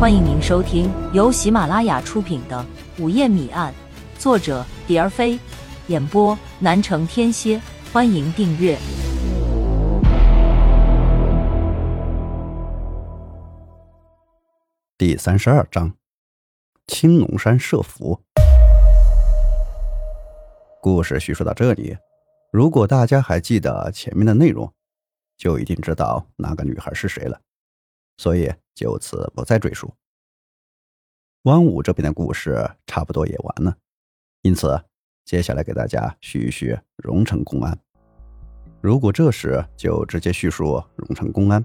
欢迎您收听由喜马拉雅出品的《午夜谜案》，作者蝶儿飞，演播南城天蝎。欢迎订阅第三十二章：青龙山设伏。故事叙述到这里，如果大家还记得前面的内容，就一定知道那个女孩是谁了。所以就此不再赘述。汪武这边的故事差不多也完了，因此接下来给大家叙一叙荣城公安。如果这时就直接叙述荣城公安，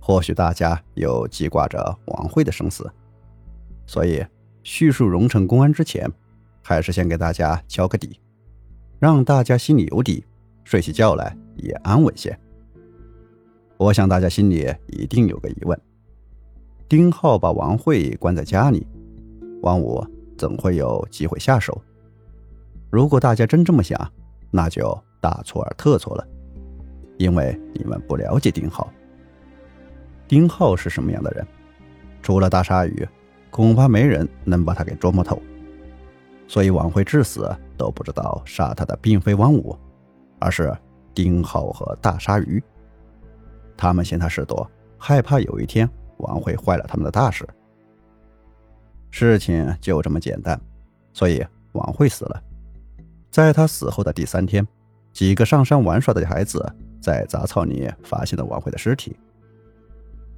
或许大家又记挂着王慧的生死。所以叙述荣城公安之前，还是先给大家敲个底，让大家心里有底，睡起觉来也安稳些。我想大家心里一定有个疑问：丁浩把王慧关在家里，王五怎会有机会下手？如果大家真这么想，那就大错而特错了，因为你们不了解丁浩。丁浩是什么样的人？除了大鲨鱼，恐怕没人能把他给捉摸透。所以王慧至死都不知道杀他的并非王五，而是丁浩和大鲨鱼。他们嫌他事多，害怕有一天王慧坏了他们的大事。事情就这么简单，所以王慧死了。在他死后的第三天，几个上山玩耍的孩子在杂草里发现了王慧的尸体。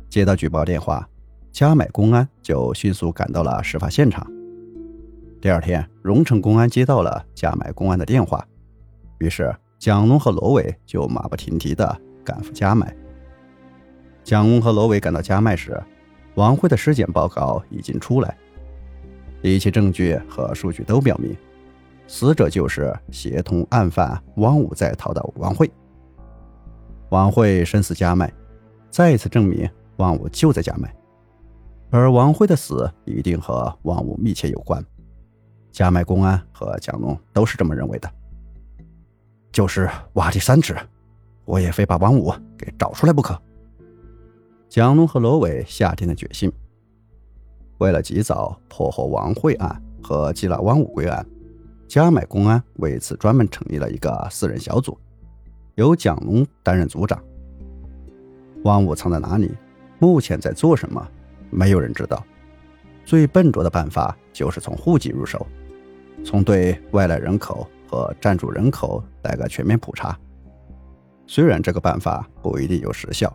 接到举报电话，嘉买公安就迅速赶到了事发现场。第二天，荣城公安接到了嘉买公安的电话，于是蒋龙和罗伟就马不停蹄地赶赴嘉买。蒋龙和罗伟赶到嘉麦时，王慧的尸检报告已经出来，一切证据和数据都表明，死者就是协同案犯汪武在逃的王慧。王慧身死嘉麦，再次证明汪武就在嘉麦，而王慧的死一定和汪武密切有关。嘉麦公安和蒋龙都是这么认为的，就是挖地三尺，我也非把王武给找出来不可。蒋龙和罗伟下定了决心。为了及早破获王慧案和缉拿汪武归案，嘉买公安为此专门成立了一个四人小组，由蒋龙担任组长。汪武藏在哪里？目前在做什么？没有人知道。最笨拙的办法就是从户籍入手，从对外来人口和暂住人口来个全面普查。虽然这个办法不一定有实效。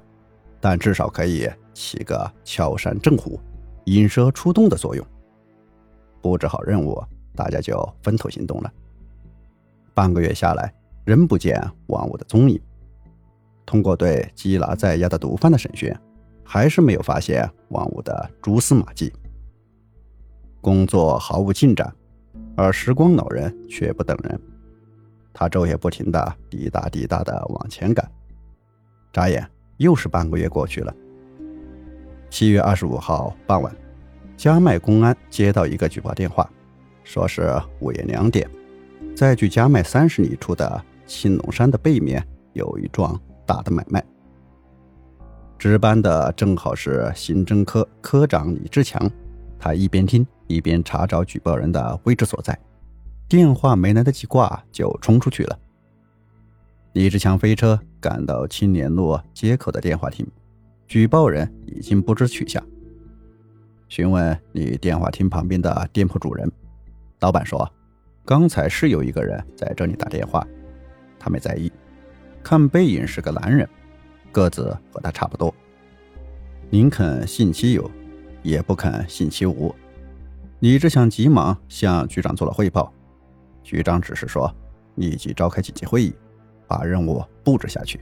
但至少可以起个敲山震虎、引蛇出洞的作用。布置好任务，大家就分头行动了。半个月下来，仍不见王五的踪影。通过对缉拿在押的毒贩的审讯，还是没有发现王五的蛛丝马迹。工作毫无进展，而时光老人却不等人，他昼夜不停的滴答滴答的往前赶。眨眼。又是半个月过去了。七月二十五号傍晚，加麦公安接到一个举报电话，说是午夜两点，在距加麦三十里处的青龙山的背面有一桩大的买卖。值班的正好是刑侦科科长李志强，他一边听一边查找举报人的位置所在，电话没来得及挂就冲出去了。李志强飞车赶到青年路街口的电话亭，举报人已经不知去向。询问你电话亭旁边的店铺主人，老板说，刚才是有一个人在这里打电话，他没在意，看背影是个男人，个子和他差不多。宁肯信其有，也不肯信其无。李志强急忙向局长做了汇报，局长只是说立即召开紧急会议。把任务布置下去。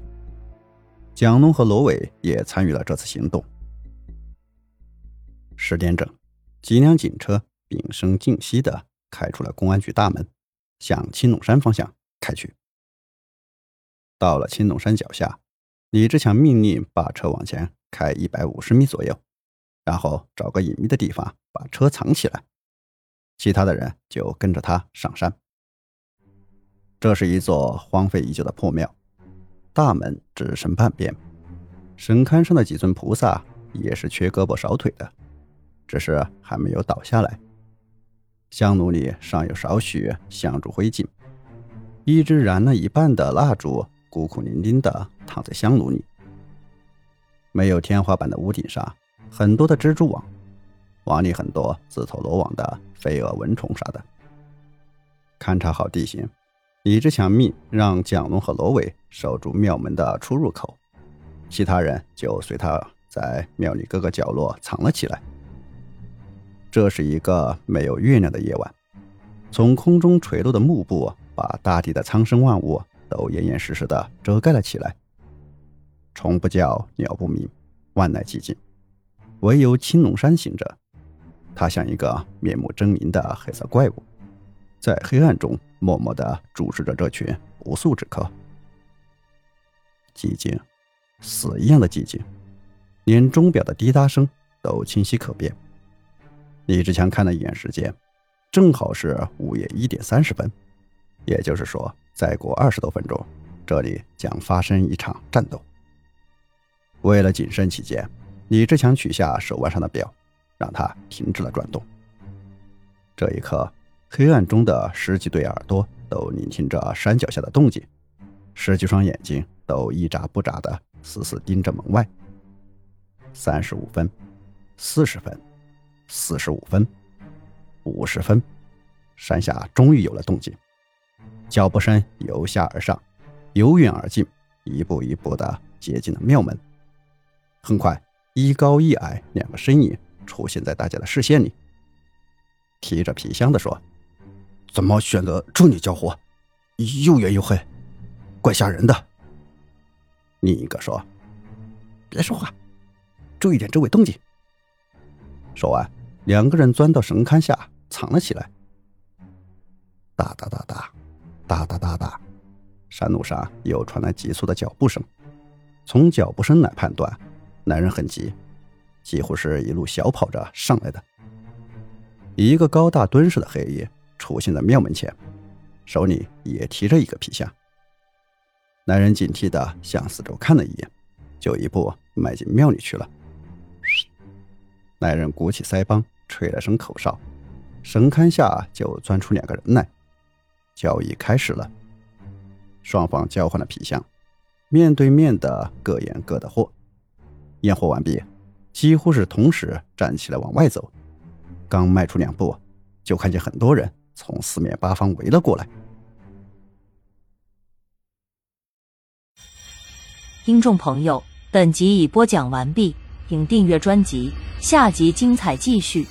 蒋龙和罗伟也参与了这次行动。十点整，几辆警车屏声静息的开出了公安局大门，向青龙山方向开去。到了青龙山脚下，李志强命令把车往前开一百五十米左右，然后找个隐秘的地方把车藏起来，其他的人就跟着他上山。这是一座荒废已久的破庙，大门只剩半边，神龛上的几尊菩萨也是缺胳膊少腿的，只是还没有倒下来。香炉里尚有少许香烛灰烬，一支燃了一半的蜡烛孤苦伶仃地躺在香炉里。没有天花板的屋顶上，很多的蜘蛛网，网里很多自投罗网的飞蛾、蚊虫啥的。勘察好地形，李志强命让蒋龙和罗伟守住庙门的出入口，其他人就随他在庙里各个角落藏了起来。这是一个没有月亮的夜晚，从空中垂落的幕布把大地的苍生万物都严严实实的遮盖了起来。虫不叫，鸟不鸣，万籁寂静，唯有青龙山行者，他像一个面目狰狞的黑色怪物，在黑暗中默默的注视着这群不速之客。寂静，死一样的寂静，连钟表的滴答声都清晰可辨。李志强看了一眼时间，正好是午夜一点三十分，也就是说，再过二十多分钟，这里将发生一场战斗。为了谨慎起见，李志强取下手腕上的表，让它停止了转动。这一刻，黑暗中的十几对耳朵都聆听着山脚下的动静，十几双眼睛都一眨不眨的死死盯着门外。三十五分，四十分。四十五分，五十分，山下终于有了动静，脚步声由下而上，由远而近，一步一步的接近了庙门。很快，一高一矮两个身影出现在大家的视线里。提着皮箱的说：“怎么选择这里交火？又远又黑，怪吓人的。”另一个说：“别说话，注意点周围动静。”说完。两个人钻到神龛下藏了起来。哒哒哒哒，哒哒哒哒，山路上又传来急促的脚步声。从脚步声来判断，男人很急，几乎是一路小跑着上来的。一个高大敦实的黑衣出现在庙门前，手里也提着一个皮箱。男人警惕地向四周看了一眼，就一步迈进庙里去了。男人鼓起腮帮。吹了声口哨，神龛下就钻出两个人来。交易开始了，双方交换了皮箱，面对面的各验各的货。验货完毕，几乎是同时站起来往外走。刚迈出两步，就看见很多人从四面八方围了过来。听众朋友，本集已播讲完毕，请订阅专辑，下集精彩继续。